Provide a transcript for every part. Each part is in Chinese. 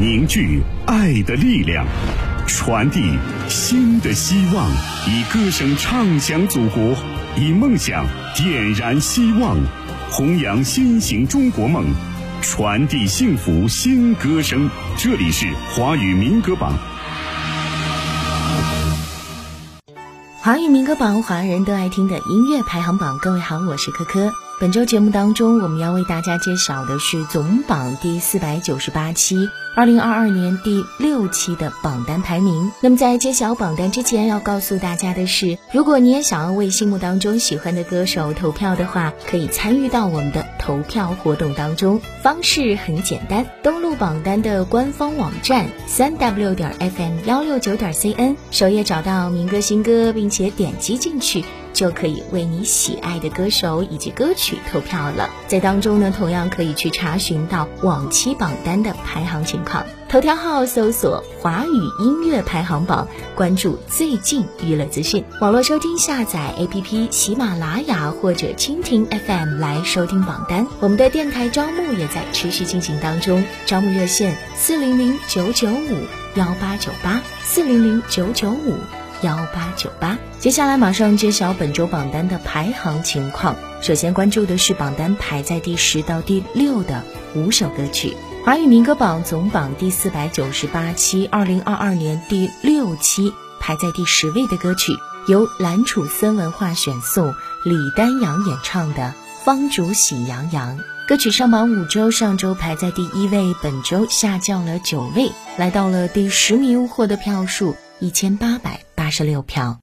凝聚爱的力量，传递新的希望，以歌声唱响祖国，以梦想点燃希望，弘扬新型中国梦，传递幸福新歌声。这里是华语民歌榜。华语民歌榜，华人都爱听的音乐排行榜。各位好，我是珂珂。本周节目当中，我们要为大家揭晓的是总榜第四百九十八期。二零二二年第六期的榜单排名。那么在揭晓榜单之前，要告诉大家的是，如果你也想要为心目当中喜欢的歌手投票的话，可以参与到我们的投票活动当中。方式很简单，登录榜单的官方网站三 w 点 fm 幺六九点 cn，首页找到民歌新歌，并且点击进去。就可以为你喜爱的歌手以及歌曲投票了。在当中呢，同样可以去查询到往期榜单的排行情况。头条号搜索“华语音乐排行榜”，关注最近娱乐资讯。网络收听下载 APP 喜马拉雅或者蜻蜓 FM 来收听榜单。我们的电台招募也在持续进行当中，招募热线四零零九九五幺八九八四零零九九五。幺八九八，接下来马上揭晓本周榜单的排行情况。首先关注的是榜单排在第十到第六的五首歌曲。华语民歌榜总榜第四百九十八期，二零二二年第六期排在第十位的歌曲，由蓝楚森文化选送，李丹阳演唱的《方竹喜洋洋》。歌曲上榜五周，上周排在第一位，本周下降了九位，来到了第十名，获得票数一千八百。八十六票。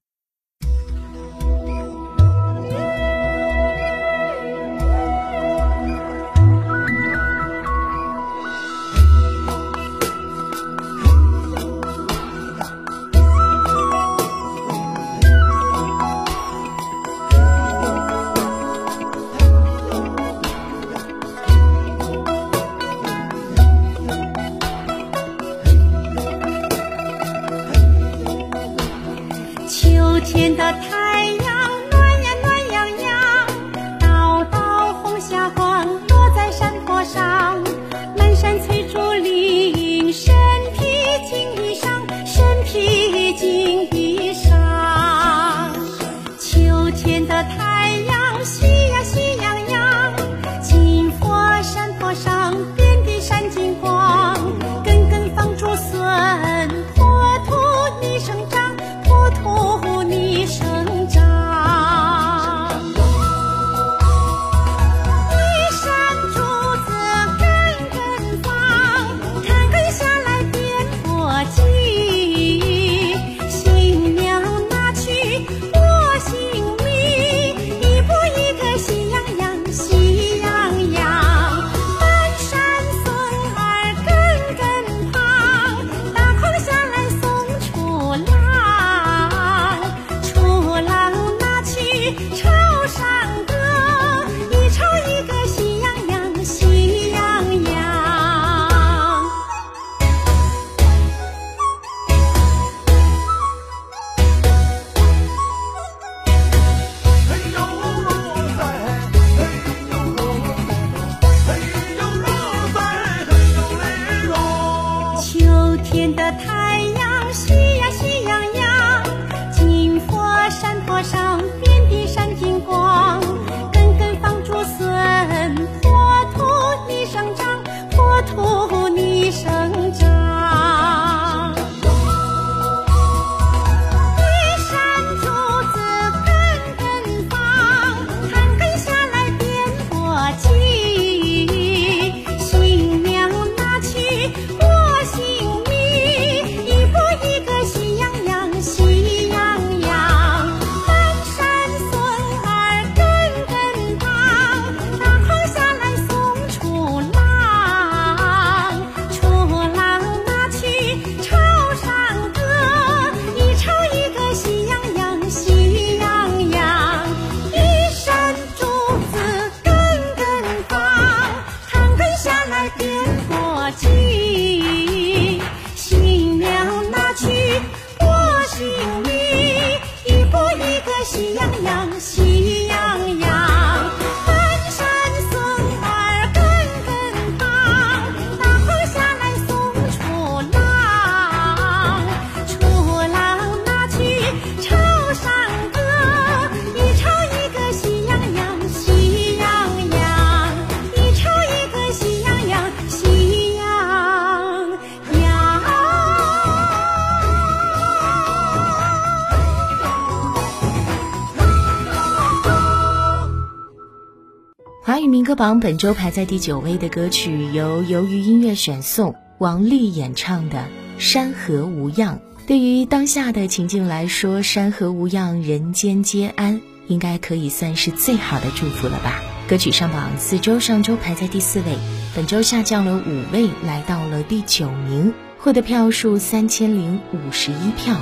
榜本周排在第九位的歌曲，由由于音乐选送王丽演唱的《山河无恙》。对于当下的情境来说，“山河无恙，人间皆安”，应该可以算是最好的祝福了吧？歌曲上榜四周，上周排在第四位，本周下降了五位，来到了第九名，获得票数三千零五十一票。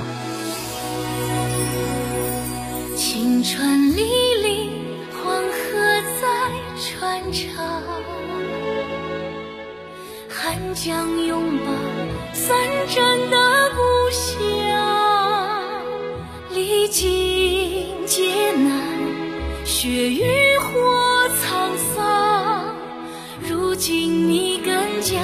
将拥抱三战的故乡，历经劫难，血与火沧桑，如今你更加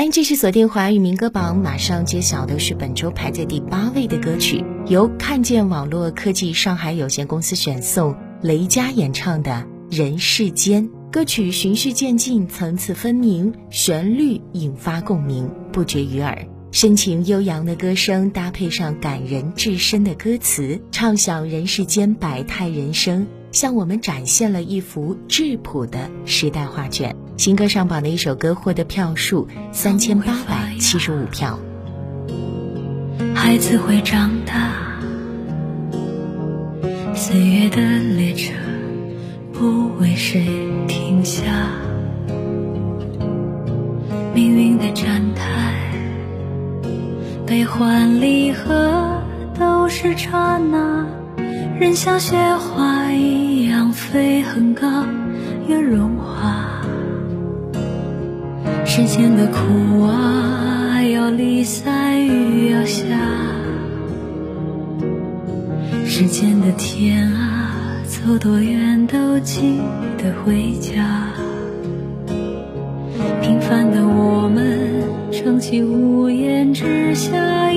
欢迎继续锁定华语民歌榜，马上揭晓的是本周排在第八位的歌曲，由看见网络科技上海有限公司选送，雷佳演唱的《人世间》。歌曲循序渐进，层次分明，旋律引发共鸣，不绝于耳。深情悠扬的歌声搭配上感人至深的歌词，唱响人世间百态人生，向我们展现了一幅质朴的时代画卷。新歌上榜的一首歌获得票数三千八百七十五票。孩子会长大，岁月的列车不为谁停下，命运的站台，悲欢离合都是刹那，人像雪花一样飞很高又融化。世间的苦啊，要离散雨要下。时间的天啊，走多远都记得回家。平凡的我们，撑起屋檐之下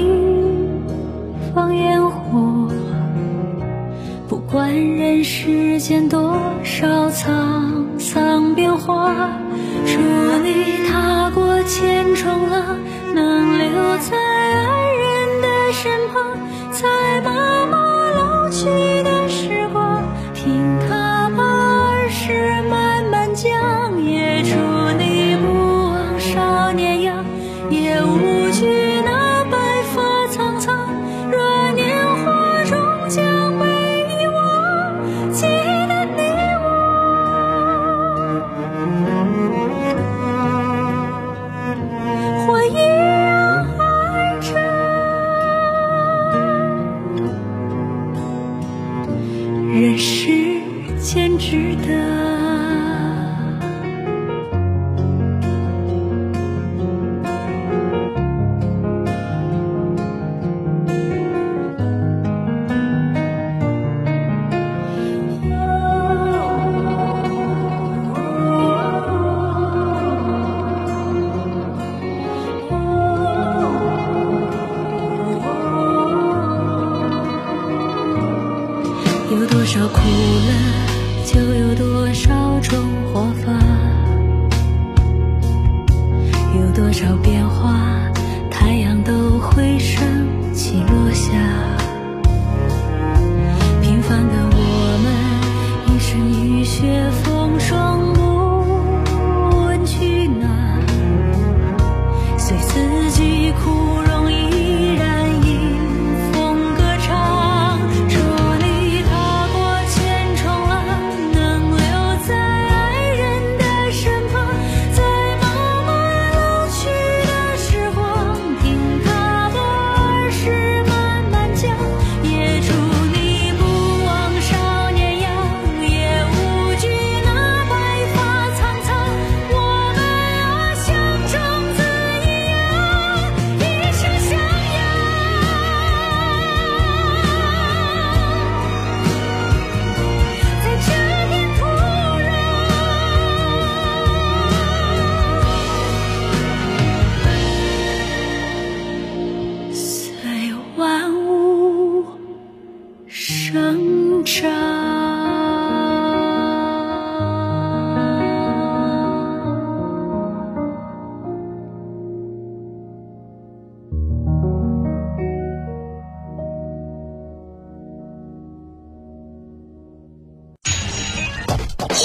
管人世间多少沧桑变化，祝你踏过千重浪，能留在爱人的身旁，在有多少苦乐，就有多少种活法；有多少变化，太阳都会升起落下。平凡的我们，一身雨雪风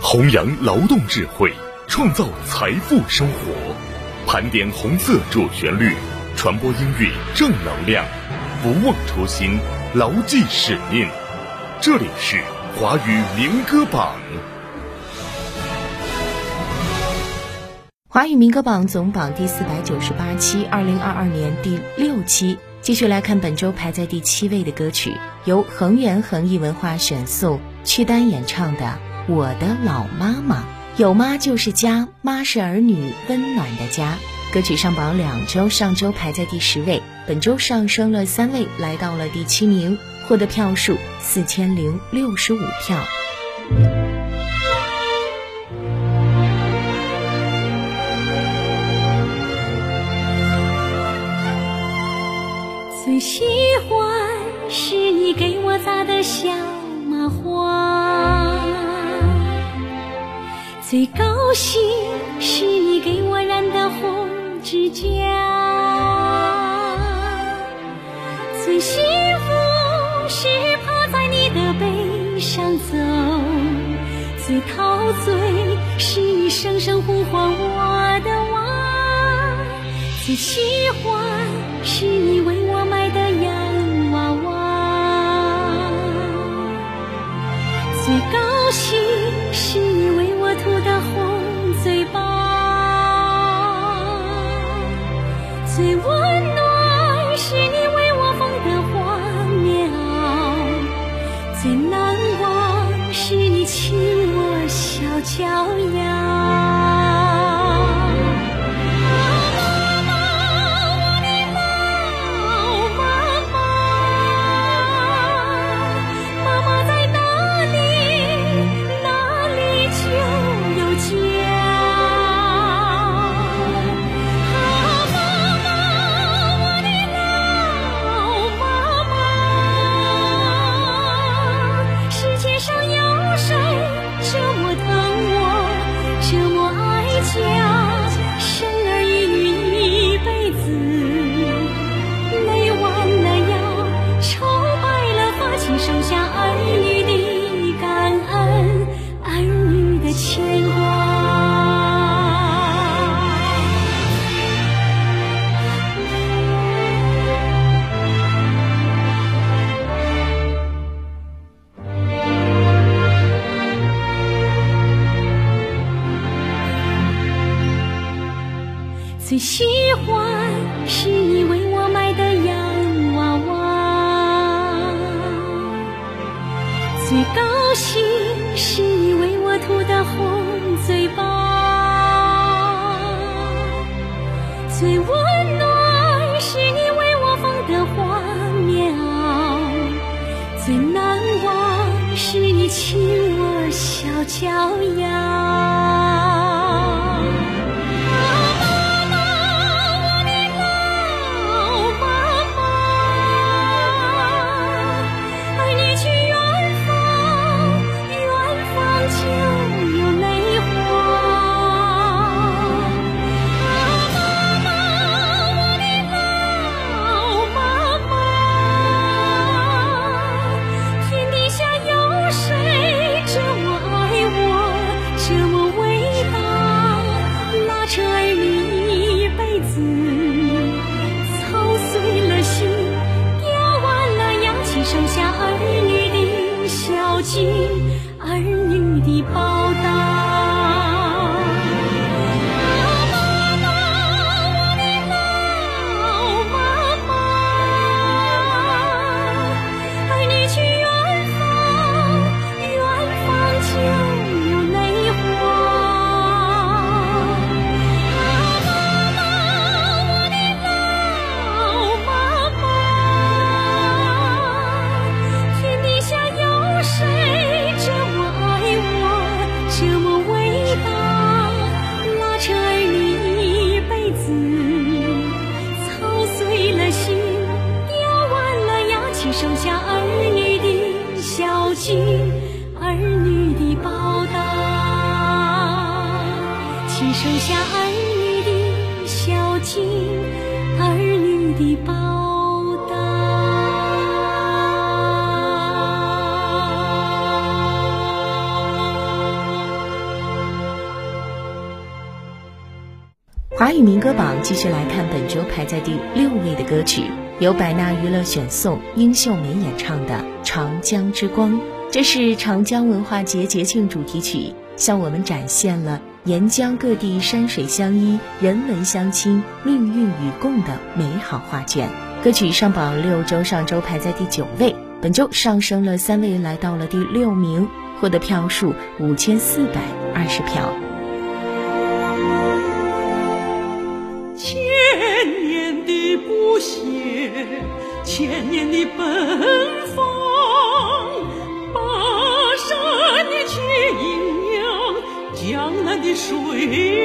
弘扬劳动智慧，创造财富生活，盘点红色主旋律，传播音乐正能量，不忘初心，牢记使命。这里是华语民歌榜。华语民歌榜总榜第四百九十八期，二零二二年第六期。继续来看本周排在第七位的歌曲，由恒源恒艺文化选送，曲丹演唱的《我的老妈妈》。有妈就是家，妈是儿女温暖的家。歌曲上榜两周，上周排在第十位，本周上升了三位，来到了第七名，获得票数四千零六十五票。最喜欢是你给我扎的小麻花，最高兴是你给我染的红指甲。最幸福是趴在你的背上走，最陶醉是你声声呼唤我的娃，最喜欢是你为最高兴是你为我涂的红嘴巴，最温暖。是你为我缝的花棉袄，最难忘是你亲我小脚最喜欢是你为我买的洋娃娃，最高兴是你为我涂的红嘴巴，最温暖是你为我缝的花棉袄，最难忘是你亲我小脚丫。歌榜继续来看本周排在第六位的歌曲，由百纳娱乐选送，殷秀梅演唱的《长江之光》。这是长江文化节节庆主题曲，向我们展现了沿江各地山水相依、人文相亲、命运与共的美好画卷。歌曲上榜六周，上周排在第九位，本周上升了三位，来到了第六名，获得票数五千四百二十票。千年的奔放，巴山的却迎阳，江南的水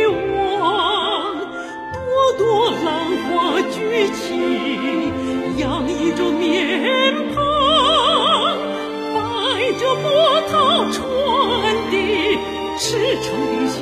汪，朵朵浪花举起，洋溢着面庞，摆着波涛传递赤诚的向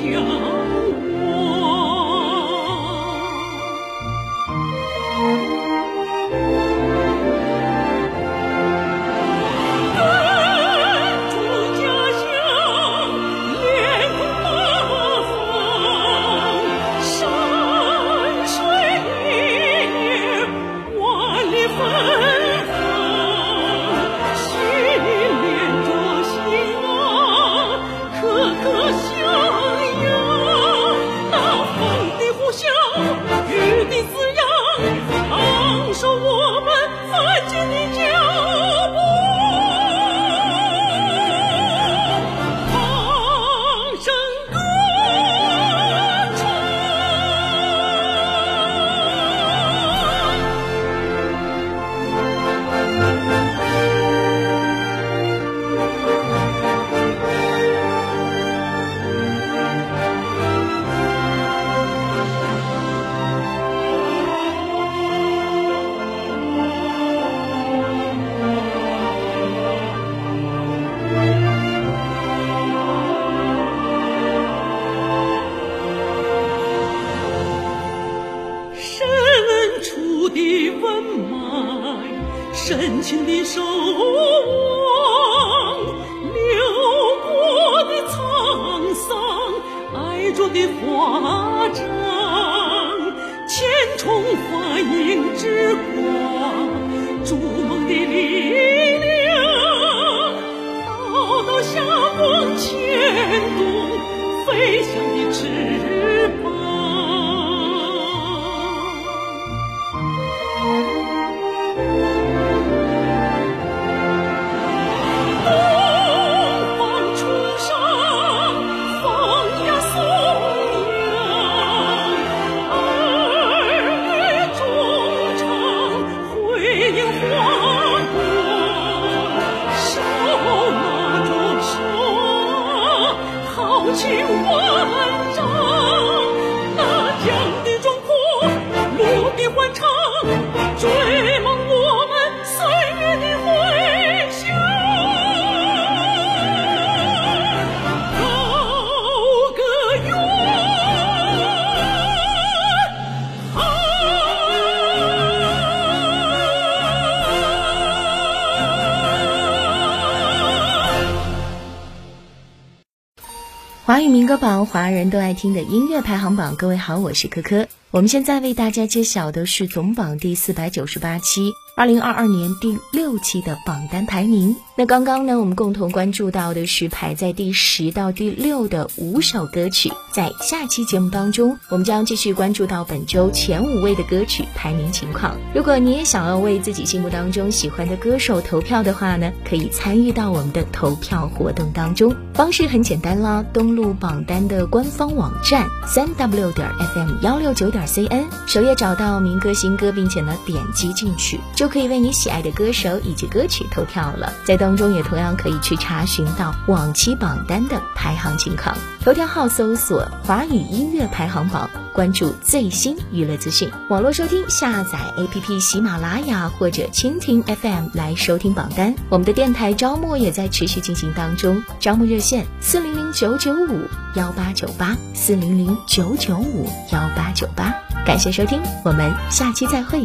华语民歌榜，华人都爱听的音乐排行榜。各位好，我是珂珂。我们现在为大家揭晓的是总榜第四百九十八期。二零二二年第六期的榜单排名，那刚刚呢，我们共同关注到的是排在第十到第六的五首歌曲。在下期节目当中，我们将继续关注到本周前五位的歌曲排名情况。如果你也想要为自己心目当中喜欢的歌手投票的话呢，可以参与到我们的投票活动当中。方式很简单啦，登录榜单的官方网站三 w 点 fm 幺六九点 cn，首页找到民歌新歌，并且呢点击进去。就可以为你喜爱的歌手以及歌曲投票了，在当中也同样可以去查询到往期榜单的排行情况。头条号搜索“华语音乐排行榜”，关注最新娱乐资讯。网络收听，下载 APP 喜马拉雅或者蜻蜓 FM 来收听榜单。我们的电台招募也在持续进行当中，招募热线四零零九九五幺八九八四零零九九五幺八九八。感谢收听，我们下期再会。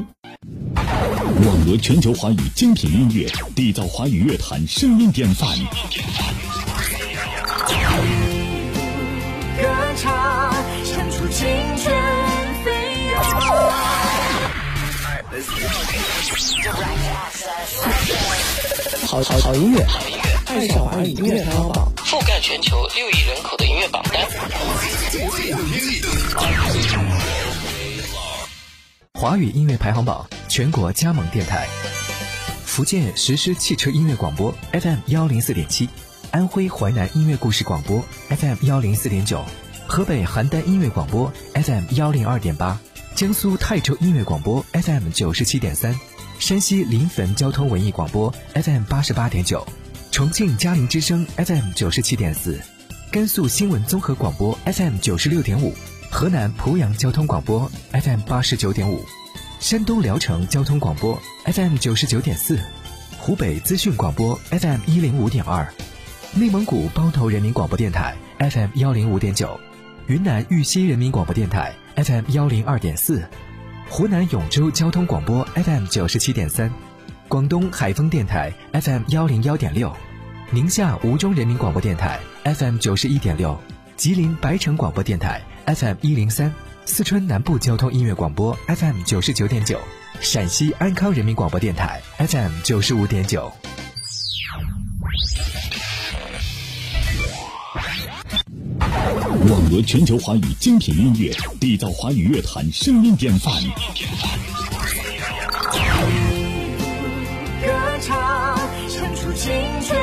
网罗全球华语精品音乐，缔造华语乐坛声音典范。歌唱，唱出青春飞扬。好好好音乐，爱上华语音乐排行榜，覆盖全球六亿人口的音乐榜单。华语音乐排行榜全国加盟电台：福建实施汽车音乐广播 FM 幺零四点七，安徽淮南音乐故事广播 FM 幺零四点九，河北邯郸音乐广播 FM 幺零二点八，江苏泰州音乐广播 FM 九十七点三，山西临汾交通文艺广播 FM 八十八点九，重庆嘉陵之声 FM 九十七点四，甘肃新闻综合广播 FM 九十六点五。河南濮阳交通广播 FM 八十九点五，山东聊城交通广播 FM 九十九点四，湖北资讯广播 FM 一零五点二，内蒙古包头人民广播电台 FM 幺零五点九，云南玉溪人民广播电台 FM 幺零二点四，湖南永州交通广播 FM 九十七点三，广东海丰电台 FM 幺零幺点六，宁夏吴忠人民广播电台 FM 九十一点六，吉林白城广播电台。FM 一零三，四川南部交通音乐广播 FM 九十九点九，陕西安康人民广播电台 FM 九十五点九。网罗全球华语精品音乐，缔造华语乐坛声音典范。歌唱，唱出青春。